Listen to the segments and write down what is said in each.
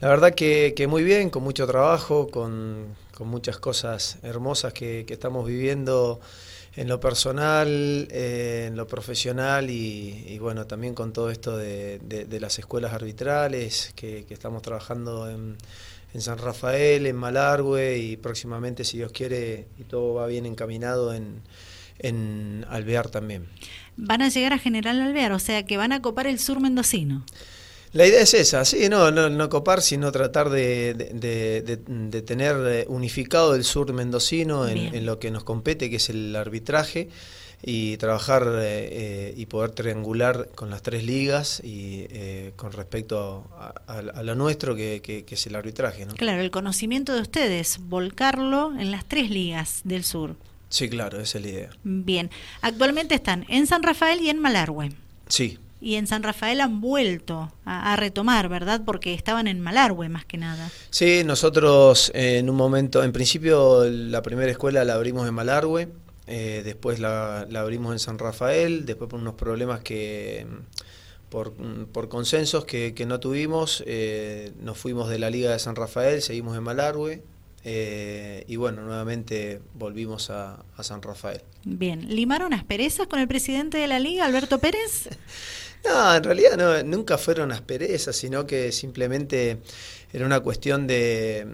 La verdad que, muy bien, con mucho trabajo, con, muchas cosas hermosas que, estamos viviendo en lo personal, eh, en lo profesional y, bueno, también con todo esto de, las escuelas arbitrales que, estamos trabajando en, San Rafael, en Malargüe y próximamente, si Dios quiere y todo va bien encaminado, en, en Alvear también. Van a llegar a General Alvear, o sea que van a copar el sur mendocino. La idea es esa, sí, no, no, no copar, sino tratar de, de, tener eh, unificado el sur mendocino en, lo que nos compete, que es el arbitraje, y trabajar eh, eh, y poder triangular con las tres ligas y con respecto a, lo nuestro, que, que, es el arbitraje. ¿no? Claro, el conocimiento de ustedes, volcarlo en las tres ligas del sur. Sí, claro, esa es la idea. Bien, actualmente están en San Rafael y en Malargüe. Sí, y en San Rafael han vuelto a, retomar, ¿verdad? Porque estaban en Malargüe más que nada. Sí, nosotros eh, en un momento, en principio la primera escuela la abrimos en Malargüe, eh, después la, abrimos en San Rafael, después por unos problemas que por, por consensos que, no tuvimos, eh, nos fuimos de la Liga de San Rafael, seguimos en Malargüe, y bueno, nuevamente volvimos a, a, San Rafael. Bien, ¿limaron asperezas con el presidente de la liga, Alberto Pérez? No, en realidad no, nunca fueron asperezas, sino que simplemente era una cuestión de,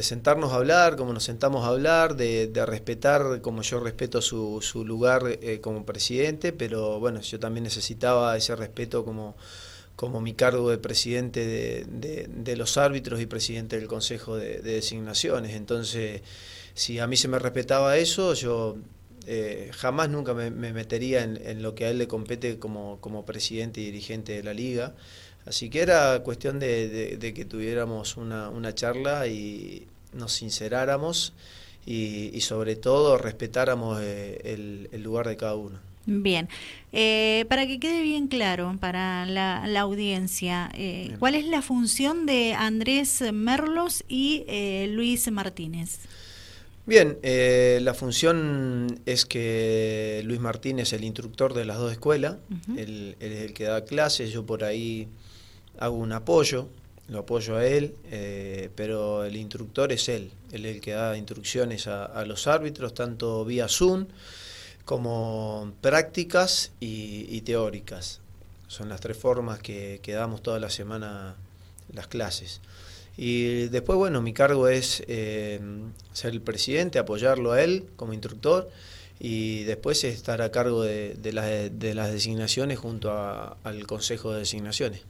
sentarnos a hablar, como nos sentamos a hablar, de, respetar como yo respeto su, su lugar eh, como presidente, pero bueno, yo también necesitaba ese respeto como, como mi cargo de presidente de, de, los árbitros y presidente del Consejo de Designaciones. Entonces, si a mí se me respetaba eso, yo eh, jamás nunca me, metería en, lo que a él le compete como, como presidente y dirigente de la liga. Así que era cuestión de, que tuviéramos una, una, charla y nos sinceráramos y, sobre todo respetáramos eh, el, lugar de cada uno. Bien, eh, para que quede bien claro para la, la audiencia, ¿cuál es la función de Andrés Merlos y Luis Martínez? Bien, eh, la función es que Luis Martínez es el instructor de las dos escuelas, él, es el que da clases, yo por ahí hago un apoyo, lo apoyo a él, eh, pero el instructor es él, él es el que da instrucciones a, los árbitros, tanto vía Zoom como prácticas y, teóricas. Son las tres formas que, que damos toda la semana las clases. Y después, bueno, mi cargo es eh, ser el presidente, apoyarlo a él como instructor y después estar a cargo de, de, las designaciones junto al Consejo de Designaciones.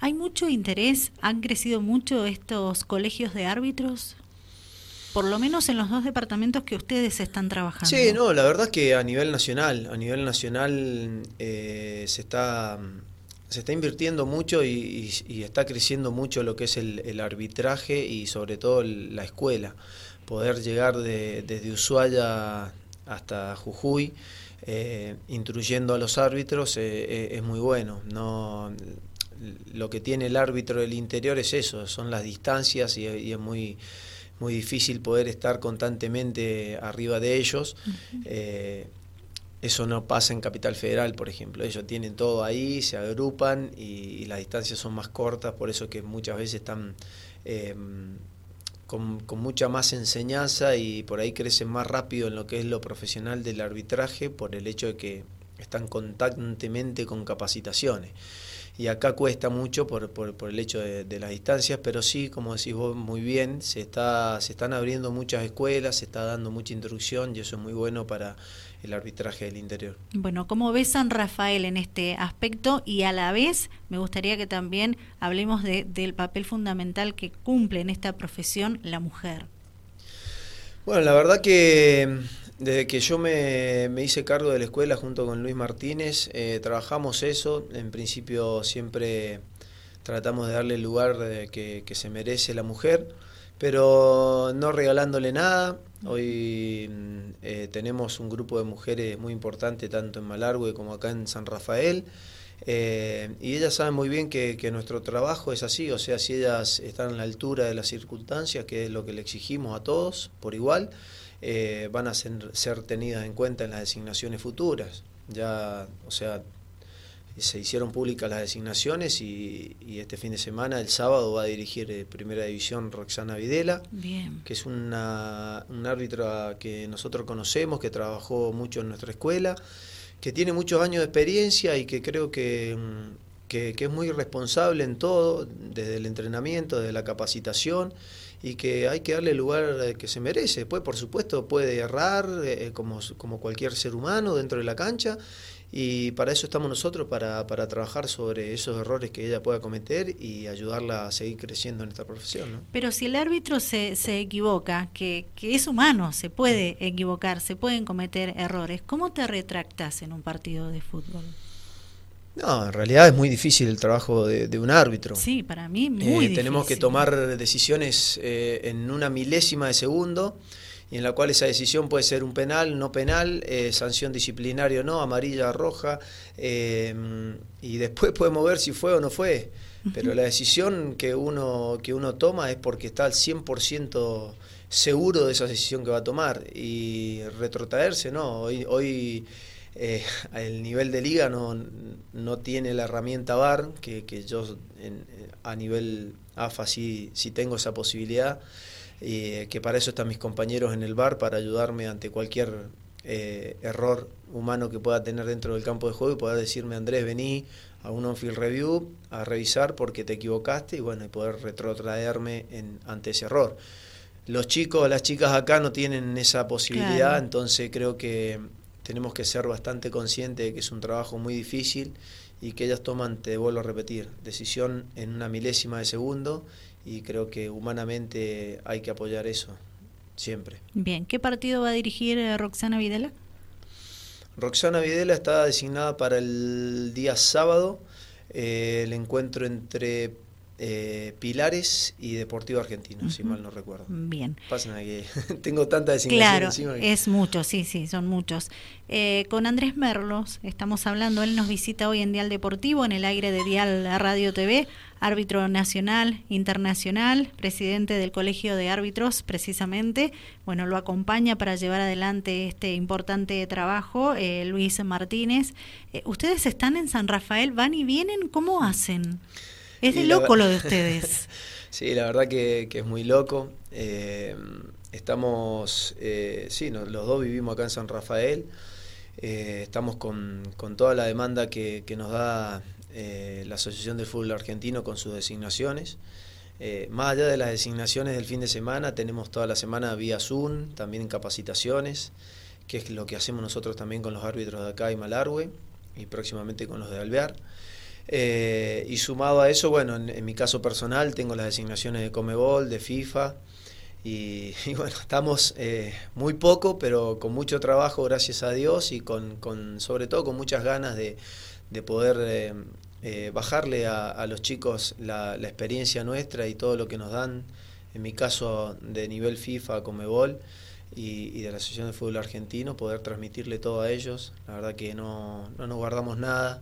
¿Hay mucho interés? ¿Han crecido mucho estos colegios de árbitros? Por lo menos en los dos departamentos que ustedes están trabajando. Sí, no, la verdad es que a nivel nacional, a nivel nacional eh, se está se está invirtiendo mucho y, está creciendo mucho lo que es el, arbitraje y sobre todo la escuela. Poder llegar desde Ushuaia hasta Jujuy, eh, instruyendo a los árbitros, eh, eh, es muy bueno. No, lo que tiene el árbitro del interior es eso, son las distancias y, es muy muy difícil poder estar constantemente arriba de ellos. Eso no pasa en Capital Federal, por ejemplo. Ellos tienen todo ahí, se agrupan y, las distancias son más cortas, por eso que muchas veces están eh, con, mucha más enseñanza y por ahí crecen más rápido en lo que es lo profesional del arbitraje por el hecho de que están constantemente con capacitaciones. Y acá cuesta mucho por, por, el hecho de, de, las distancias, pero sí, como decís vos muy bien, se, está, se están abriendo muchas escuelas, se está dando mucha instrucción y eso es muy bueno para el arbitraje del interior. Bueno, ¿cómo ves San Rafael en este aspecto? Y a la vez me gustaría que también hablemos de, del papel fundamental que cumple en esta profesión la mujer. Bueno, la verdad que desde que yo me, hice cargo de la escuela junto con Luis Martínez, eh, trabajamos eso. En principio siempre tratamos de darle el lugar que, que se merece la mujer pero no regalándole nada. Hoy mm, eh, tenemos un grupo de mujeres muy importante tanto en Malargüe como acá en San Rafael. Eh, y ellas saben muy bien que, nuestro trabajo es así, o sea, si ellas están a la altura de las circunstancias, que es lo que le exigimos a todos por igual, eh, van a ser, tenidas en cuenta en las designaciones futuras. Ya, o sea, se hicieron públicas las designaciones y, este fin de semana, el sábado, va a dirigir eh, Primera División Roxana Videla, que es una, un árbitro que nosotros conocemos, que trabajó mucho en nuestra escuela, que tiene muchos años de experiencia y que creo que, mm, que, es muy responsable en todo, desde el entrenamiento, desde la capacitación y que hay que darle el lugar que se merece. Pues por supuesto puede errar eh, como, como cualquier ser humano dentro de la cancha y para eso estamos nosotros, para, para trabajar sobre esos errores que ella pueda cometer y ayudarla a seguir creciendo en esta profesión. ¿no? Pero si el árbitro se, se equivoca, que, que es humano, se puede equivocar, se pueden cometer errores, ¿cómo te retractas en un partido de fútbol? No, en realidad es muy difícil el trabajo de, un árbitro. Sí, para mí muy eh, difícil. Tenemos que tomar decisiones eh, en una milésima de segundo y en la cual esa decisión puede ser un penal, no penal, eh, sanción disciplinaria o no, amarilla, roja, eh, y después podemos ver si fue o no fue. Pero la decisión que uno, que uno toma es porque está al 100% seguro de esa decisión que va a tomar. Y retrotraerse, no. Hoy, hoy eh, el nivel de liga no, no tiene la herramienta VAR, que, que yo a nivel AFA sí, sí tengo esa posibilidad y que para eso están mis compañeros en el bar, para ayudarme ante cualquier eh, error humano que pueda tener dentro del campo de juego y poder decirme, Andrés, vení a un on-field review a revisar porque te equivocaste y bueno, y poder retrotraerme en, ante ese error. Los chicos, las chicas acá no tienen esa posibilidad, entonces creo que tenemos que ser bastante conscientes de que es un trabajo muy difícil y que ellas toman, te vuelvo a repetir, decisión en una milésima de segundo y creo que humanamente hay que apoyar eso siempre. Bien, ¿qué partido va a dirigir eh, Roxana Videla? Roxana Videla está designada para el día sábado, eh, el encuentro entre eh, Pilares y Deportivo Argentino, si mal no recuerdo. Bien. Pasen que tengo tantas designaciones claro, es mucho, sí, sí, son muchos. Eh, con Andrés Merlos estamos hablando, él nos visita hoy en Dial Deportivo, en el aire de Dial Radio TV, árbitro nacional, internacional, presidente del Colegio de Árbitros, precisamente. Bueno, lo acompaña para llevar adelante este importante trabajo, eh, Luis Martínez. ¿Ustedes están en San Rafael? ¿Van y vienen? ¿Cómo hacen? Es de loco lo de ustedes. sí, la verdad que, es muy loco. Eh, estamos, eh, sí, los dos vivimos acá en San Rafael. Eh, estamos con, toda la demanda que, nos da la Asociación del Fútbol Argentino con sus designaciones. más allá de las designaciones del fin de semana, tenemos toda la semana vía Zoom, también capacitaciones, que es lo que hacemos nosotros también con los árbitros de acá y Malargüe y próximamente con los de Alvear. Eh, y sumado a eso, bueno, en, mi caso personal tengo las designaciones de Comebol, de FIFA, y, bueno, estamos eh, muy poco, pero con mucho trabajo, gracias a Dios, y con sobre todo con muchas ganas de, de poder eh, bajarle a, los chicos la, la, experiencia nuestra y todo lo que nos dan, en mi caso de nivel FIFA, Comebol. Y, y, de la Asociación de Fútbol Argentino, poder transmitirle todo a ellos. La verdad que no, no nos guardamos nada,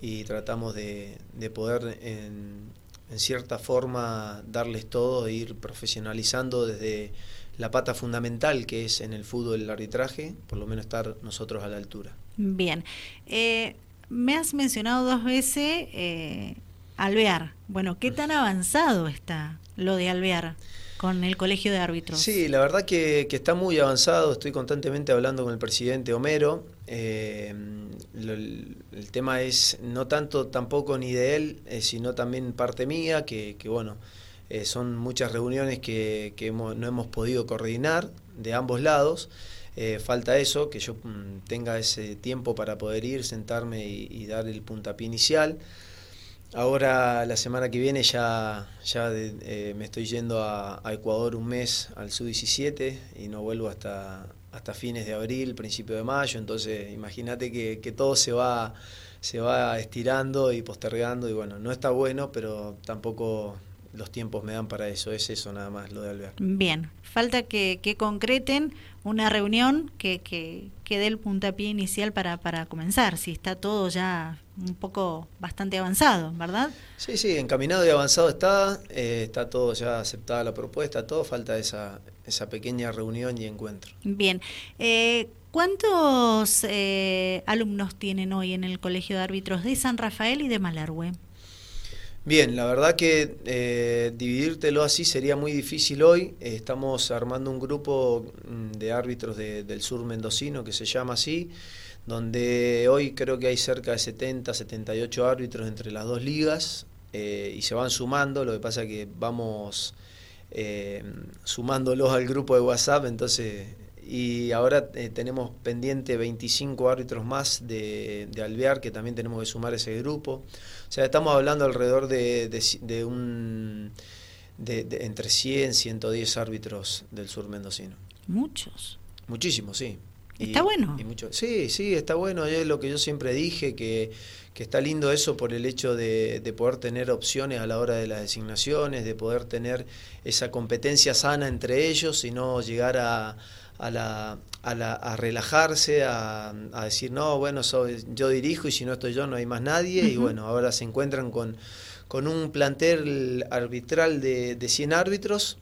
y tratamos de, de poder en, en, cierta forma darles todo e ir profesionalizando desde la pata fundamental que es en el fútbol el arbitraje, por lo menos estar nosotros a la altura. Bien, eh, me has mencionado dos veces eh, Alvear. Bueno, ¿qué tan avanzado está lo de Alvear? con el Colegio de Árbitros. Sí, la verdad que, está muy avanzado. Estoy constantemente hablando con el presidente Homero. Eh, el, tema es no tanto tampoco ni de él, eh, sino también parte mía, que, bueno, eh, son muchas reuniones que, que no hemos podido coordinar de ambos lados. Falta eso, que yo mm, tenga ese tiempo para poder ir, sentarme y, dar el puntapié inicial. Ahora, la semana que viene, ya, ya me estoy yendo a, a, Ecuador un mes al Sub-17 y no vuelvo hasta, hasta fines de abril, principio de mayo, entonces imagínate que, que, todo se va, se va estirando y postergando y bueno, no está bueno, pero tampoco los tiempos me dan para eso, es eso nada más lo de Albert. Bien, falta que, que concreten una reunión que, que, que dé el puntapié inicial para, para comenzar, si está todo ya un poco bastante avanzado, ¿verdad? Sí, sí, encaminado y avanzado está, eh, está todo ya aceptada la propuesta, todo falta esa, esa pequeña reunión y encuentro. Bien, eh, ¿Cuántos eh, alumnos tienen hoy en el Colegio de Árbitros de San Rafael y de Malargüe? Bien, la verdad que eh, dividírtelo así sería muy difícil hoy. estamos armando un grupo mm, de árbitros del sur mendocino que se llama así, donde hoy creo que hay cerca de 70, 78 árbitros entre las dos ligas eh, y se van sumando. Lo que pasa es que vamos eh, sumándolos al grupo de WhatsApp, entonces y ahora eh, tenemos pendiente 25 árbitros más de, de, Alvear que también tenemos que sumar ese grupo. O sea, estamos hablando alrededor de, de, un de, entre 100 110 árbitros del sur mendocino. Muchos. Muchísimos, sí. Está bueno. sí, sí, está bueno. Es lo que yo siempre dije, que, que está lindo eso por el hecho de, de, poder tener opciones a la hora de las designaciones, de poder tener esa competencia sana entre ellos y no llegar a, a, la, a, la, a relajarse, a, a, decir, no, bueno, soy, yo dirijo y si no estoy yo no hay más nadie. Y bueno, ahora se encuentran con, con un plantel arbitral de, de 100 árbitros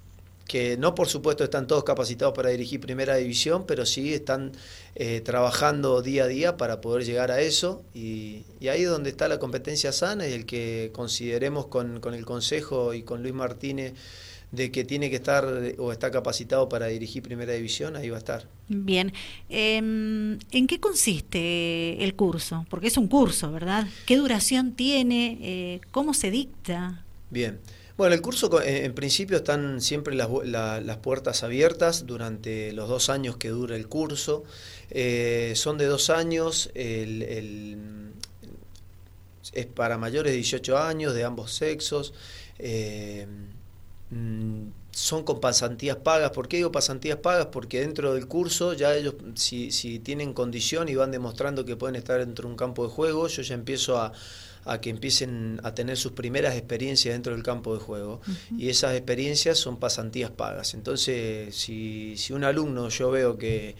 que no por supuesto están todos capacitados para dirigir primera división, pero sí están eh, trabajando día a día para poder llegar a eso y, y, ahí es donde está la competencia sana y el que consideremos con, con el Consejo y con Luis Martínez de que tiene que estar o está capacitado para dirigir primera división, ahí va a estar. Bien. Em, ¿En qué consiste el curso? Porque es un curso, ¿verdad? ¿Qué duración tiene? Eh, ¿Cómo se dicta? Bien. Bueno, el curso en principio están siempre las, las puertas abiertas durante los dos años que dura el curso. Eh, son de dos años, el, el, es para mayores de 18 años, de ambos sexos. Eh, Mm, son con pasantías pagas. ¿Por qué digo pasantías pagas? Porque dentro del curso ya ellos, si, si tienen condición y van demostrando que pueden estar dentro de un campo de juego, yo ya empiezo a, a que empiecen a tener sus primeras experiencias dentro del campo de juego. Y esas experiencias son pasantías pagas. Entonces, si, si un alumno yo veo que,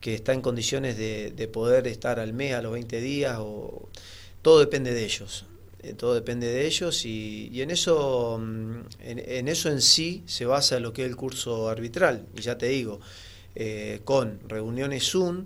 que está en condiciones de, de poder estar al mes, a los 20 días, o, todo depende de ellos. Eh, todo depende de ellos y, y en eso mm, en, eso en sí se basa lo que es el curso arbitral y ya te digo eh, con reuniones Zoom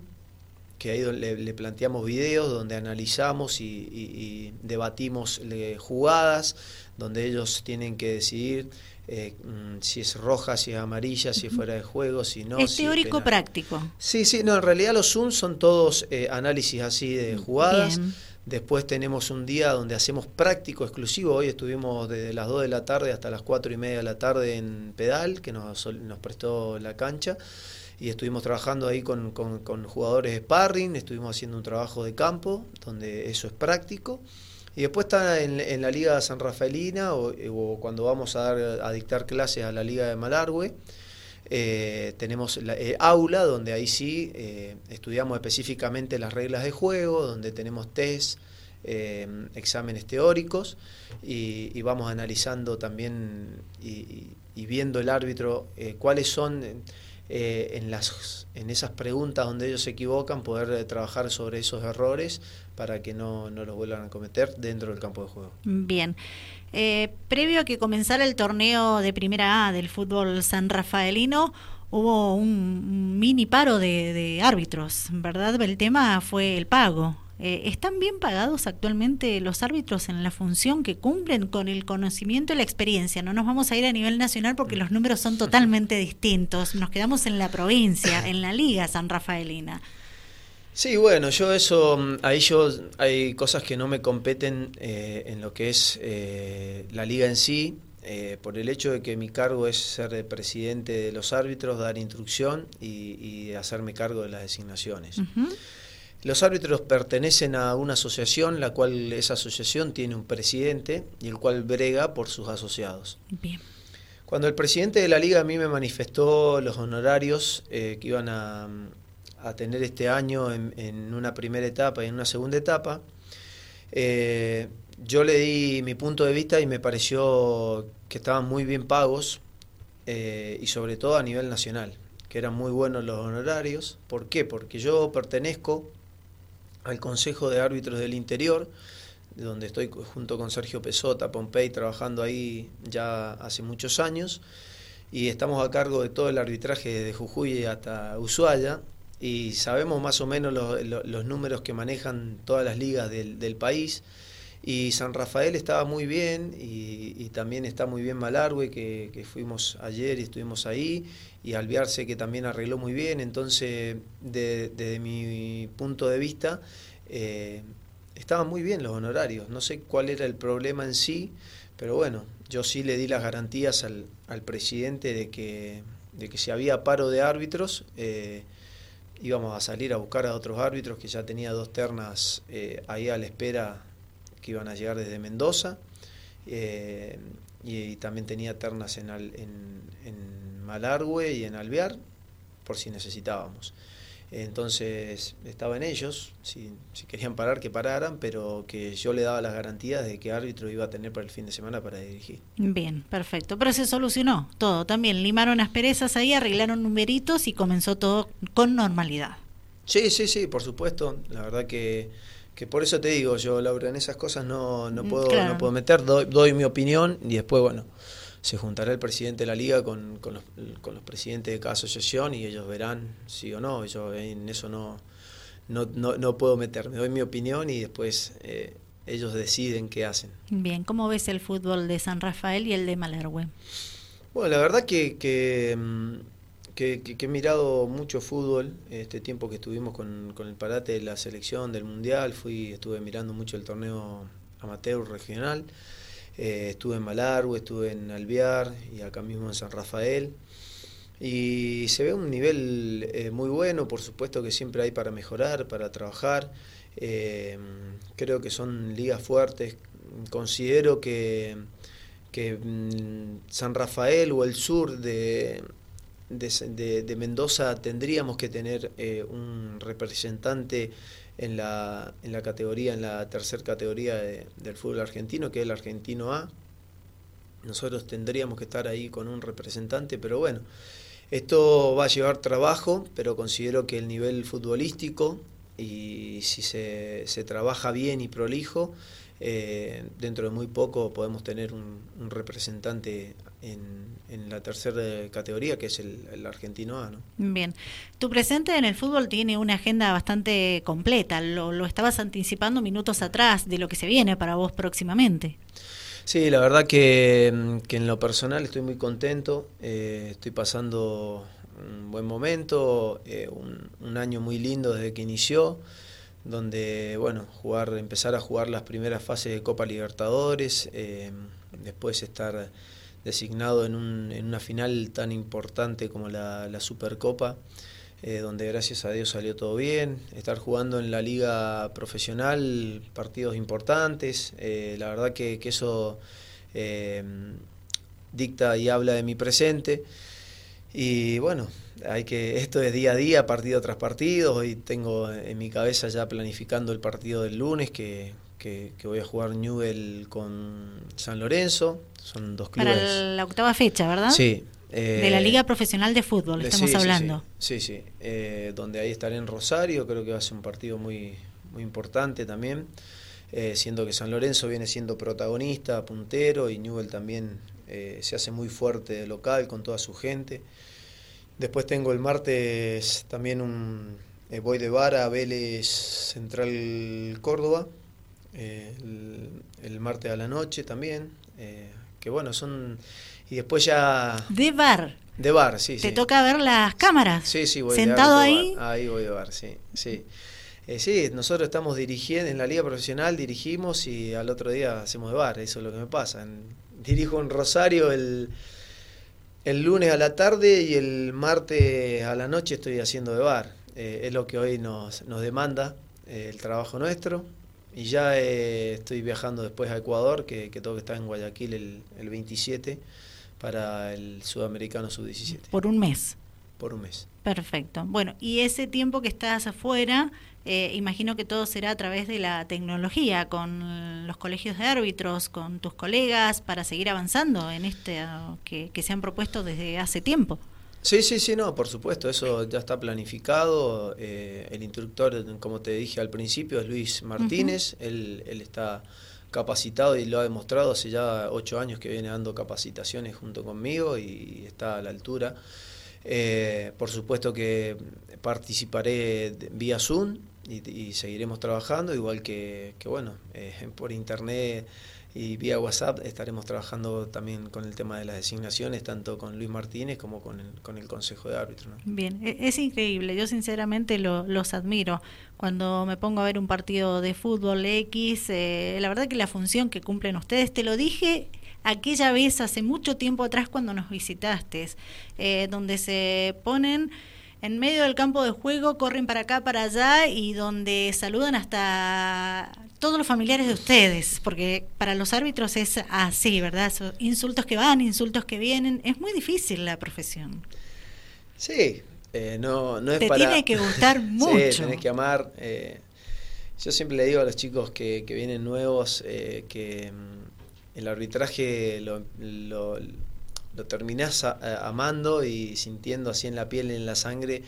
que ahí le, le planteamos videos donde analizamos y, y, debatimos jugadas donde ellos tienen que decidir eh, mm, si es roja, si es amarilla, si es fuera de juego, si no. Es teórico práctico. Sí, sí, no, en realidad los Zoom son todos análisis así de jugadas. Después tenemos un día donde hacemos práctico exclusivo. Hoy estuvimos desde las 2 de la tarde hasta las 4 y media de la tarde en Pedal, que nos, prestó la cancha. Y estuvimos trabajando ahí con, con, jugadores de sparring, estuvimos haciendo un trabajo de campo, donde eso es práctico. Y después está en, en la Liga San Rafaelina o, o, cuando vamos a, dar, a dictar clases a la Liga de Malargüe eh, tenemos la eh, aula, donde ahí sí eh, estudiamos específicamente las reglas de juego, donde tenemos test, eh, exámenes teóricos y, y, vamos analizando también y, y viendo el árbitro cuáles son en, las, en esas preguntas donde ellos se equivocan, poder trabajar sobre esos errores para que no, no los vuelvan a cometer dentro del campo de juego. Bien. Eh, previo a que comenzara el torneo de Primera A del fútbol san rafaelino, hubo un mini paro de, de árbitros, ¿verdad? El tema fue el pago. Eh, ¿Están bien pagados actualmente los árbitros en la función que cumplen con el conocimiento y la experiencia? No nos vamos a ir a nivel nacional porque los números son totalmente distintos. Nos quedamos en la provincia, en la Liga San Rafaelina. Sí, bueno, yo eso, ahí yo hay cosas que no me competen eh, en lo que es eh, la liga en sí, eh, por el hecho de que mi cargo es ser presidente de los árbitros, dar instrucción y, y hacerme cargo de las designaciones. Uh -huh. Los árbitros pertenecen a una asociación, la cual esa asociación tiene un presidente y el cual brega por sus asociados. Bien. Cuando el presidente de la liga a mí me manifestó los honorarios que iban a a tener este año en, en, una primera etapa y en una segunda etapa, eh, yo le di mi punto de vista y me pareció que estaban muy bien pagos eh, y sobre todo a nivel nacional, que eran muy buenos los honorarios. ¿Por qué? Porque yo pertenezco al Consejo de Árbitros del Interior, donde estoy junto con Sergio Pesota, Pompey, trabajando ahí ya hace muchos años, y estamos a cargo de todo el arbitraje de Jujuy hasta Ushuaia, y sabemos más o menos los números que manejan todas las ligas del, del país. Y San Rafael estaba muy bien y, también está muy bien Malargüe, que, fuimos ayer y estuvimos ahí, y Alviarse que también arregló muy bien. Entonces, desde mi punto de vista, eh, estaban muy bien los honorarios. No sé cuál era el problema en sí, pero bueno, yo sí le di las garantías al, al presidente de que, de que si había paro de árbitros, eh, íbamos a salir a buscar a otros árbitros, que ya tenía dos ternas eh, ahí a la espera que iban a llegar desde Mendoza eh, y, también tenía ternas en, en, en, Malargüe y en Alvear por si necesitábamos. Entonces estaba en ellos, si, si, querían parar, que pararan, pero que yo le daba las garantías de que árbitro iba a tener para el fin de semana para dirigir. Bien, perfecto. Pero se solucionó todo. También limaron asperezas ahí, arreglaron numeritos y comenzó todo con normalidad. Sí, sí, sí, por supuesto. La verdad que que por eso te digo yo, Laura, en esas cosas no, no, mm, puedo, no puedo meter, doy, mi opinión y después, bueno, se juntará el presidente de la liga con, con, los, con los presidentes de cada asociación y ellos verán sí o no. Yo en eso no, no, no, no puedo meterme, doy mi opinión y después eh, ellos deciden qué hacen. Bien, ¿cómo ves el fútbol de San Rafael y el de Malergüe? Bueno, la verdad que, que mm, que, he mirado mucho fútbol, este tiempo que estuvimos con, con, el parate de la selección del Mundial, fui estuve mirando mucho el torneo amateur regional, eh, estuve en Malargüe, estuve en Alvear y acá mismo en San Rafael. Y se ve un nivel eh, muy bueno, por supuesto que siempre hay para mejorar, para trabajar. Eh, creo que son ligas fuertes. Considero que, que mm, San Rafael o el sur de, de, Mendoza tendríamos que tener eh, un representante en la, en la categoría, en la tercera categoría del fútbol argentino, que es el argentino A. Nosotros tendríamos que estar ahí con un representante, pero bueno, esto va a llevar trabajo, pero considero que el nivel futbolístico y si se, se trabaja bien y prolijo, eh, dentro de muy poco podemos tener un, representante en, la tercera categoría, que es el, argentino A. ¿no? Bien, tu presente en el fútbol tiene una agenda bastante completa, lo, lo estabas anticipando minutos atrás de lo que se viene para vos próximamente. Sí, la verdad que, en lo personal estoy muy contento, eh, estoy pasando un buen momento, eh, un, un, año muy lindo desde que inició donde bueno, jugar, empezar a jugar las primeras fases de Copa Libertadores, eh, después estar designado en, un, en, una final tan importante como la, Supercopa, eh, donde gracias a Dios salió todo bien, estar jugando en la liga profesional partidos importantes, eh, la verdad que, que eso dicta y habla de mi presente. Y bueno, hay que esto es día a día, partido tras partido. Hoy tengo en mi cabeza ya planificando el partido del lunes que, que, voy a jugar Newell con San Lorenzo. Son dos clubes. Para la octava fecha, ¿verdad? Sí. de la eh, Liga Profesional de Fútbol, estamos hablando. Sí, sí. Eh, donde ahí estaré en Rosario, creo que va a ser un partido muy, muy importante también. Eh, siendo que San Lorenzo viene siendo protagonista, puntero, y Newell también se hace muy fuerte de local con toda su gente. Después tengo el martes también un eh, voy de Vara, Vélez Central Córdoba, eh, el, martes a la noche también, eh, que bueno, son... Y después ya... De bar. De bar, sí. ¿Te toca ver las cámaras? Sí, sí, voy ¿Sentado ahí? Ahí voy de bar, sí, sí. sí, nosotros estamos dirigiendo en la liga profesional, dirigimos y al otro día hacemos de bar, eso es lo que me pasa. dirijo en Rosario el, el lunes a la tarde y el martes a la noche estoy haciendo de bar. Eh, es lo que hoy nos, nos demanda eh, el trabajo nuestro. Y ya eh, estoy viajando después a Ecuador, que, que tengo que estar en Guayaquil el, el 27 para el Sudamericano Sub-17. Por un mes. Por un mes. Perfecto. Bueno, y ese tiempo que estás afuera, eh, imagino que todo será a través de la tecnología, con los colegios de árbitros, con tus colegas, para seguir avanzando en este que, se han propuesto desde hace tiempo. Sí, sí, sí, no, por supuesto, eso ya está planificado. Eh, el instructor, como te dije al principio, es Luis Martínez, él, él está capacitado y lo ha demostrado hace ya ocho años que viene dando capacitaciones junto conmigo y está a la altura. Eh, por supuesto que participaré vía Zoom y, seguiremos trabajando, igual que, que bueno, eh, por internet y vía WhatsApp estaremos trabajando también con el tema de las designaciones, tanto con Luis Martínez como con el, con el Consejo de Árbitros. Bien, e, es increíble, yo sinceramente los admiro. Cuando me pongo a ver un partido de fútbol X, eh, la verdad que la función que cumplen ustedes, te lo dije aquella vez hace mucho tiempo atrás cuando nos visitaste, eh, donde se ponen en medio del campo de juego, corren para acá, para allá y donde saludan hasta todos los familiares de ustedes, porque para los árbitros es así, ¿verdad? insultos que van, insultos que vienen, es muy difícil la profesión. Sí, eh, no, no es Te tiene que gustar mucho. sí, tenés que amar. Eh, yo siempre le digo a los chicos que, que vienen nuevos eh, que mm, el arbitraje lo, lo terminás amando y sintiendo así en la piel y en la sangre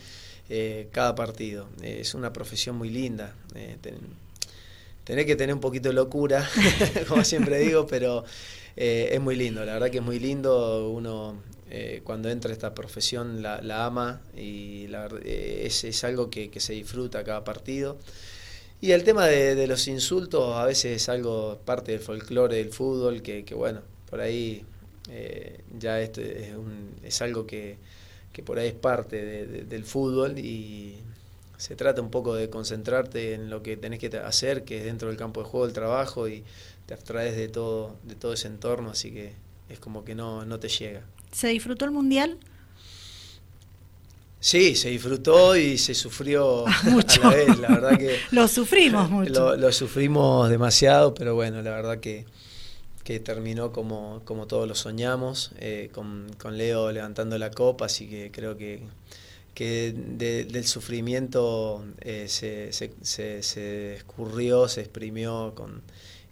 eh, cada partido. es una profesión muy linda. Eh, tenés que tener un poquito de locura, como siempre digo, pero eh, es muy lindo. La verdad que es muy lindo. Uno cuando entra a esta profesión la, ama y la, es, es, algo que, se disfruta cada partido. Y el tema de, los insultos a veces es algo parte del folclore del fútbol que, que bueno, por ahí eh, ya esto es, es algo que, que, por ahí es parte del fútbol y se trata un poco de concentrarte en lo que tenés que hacer, que es dentro del campo de juego el trabajo y te abstraes de todo, de todo ese entorno, así que es como que no, no te llega. ¿Se disfrutó el Mundial? Sí, se disfrutó y se sufrió mucho. a la vez, la verdad que... lo sufrimos mucho. lo, sufrimos demasiado, pero bueno, la verdad que que terminó como, como todos lo soñamos, eh, con, con, Leo levantando la copa, así que creo que, que del sufrimiento eh, se, se, se, se, escurrió, se exprimió con,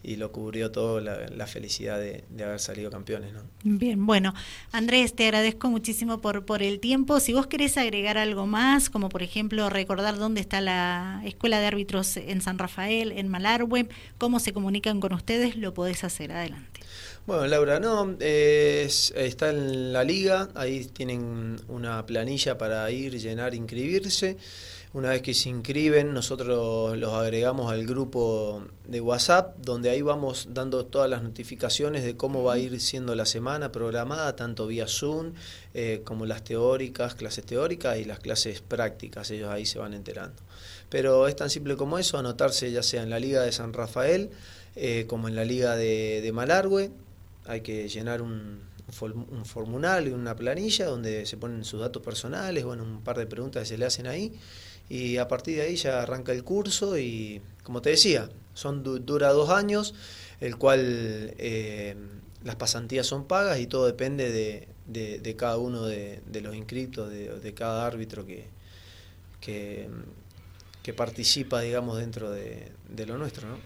y lo cubrió todo la, felicidad de, haber salido campeones. ¿no? Bien, bueno, Andrés, te agradezco muchísimo por, por el tiempo. Si vos querés agregar algo más, como por ejemplo recordar dónde está la Escuela de Árbitros en San Rafael, en Malargüe, cómo se comunican con ustedes, lo podés hacer. Adelante. Bueno, Laura, no, está en la liga, ahí tienen una planilla para ir, llenar, inscribirse. Una vez que se inscriben, nosotros los agregamos al grupo de WhatsApp, donde ahí vamos dando todas las notificaciones de cómo va a ir siendo la semana programada, tanto vía Zoom eh, como las teóricas, clases teóricas y las clases prácticas, ellos ahí se van enterando. Pero es tan simple como eso, anotarse ya sea en la Liga de San Rafael eh, como en la Liga de, de Malargüe, hay que llenar un, un formulario, una planilla donde se ponen sus datos personales, bueno, un par de preguntas que se le hacen ahí y a partir de ahí ya arranca el curso y como te decía, son dura dos años, el cual eh, las pasantías son pagas y todo depende de, de, cada uno de, los inscritos, de, cada árbitro que, que, que, participa, digamos, dentro de, lo nuestro. ¿no?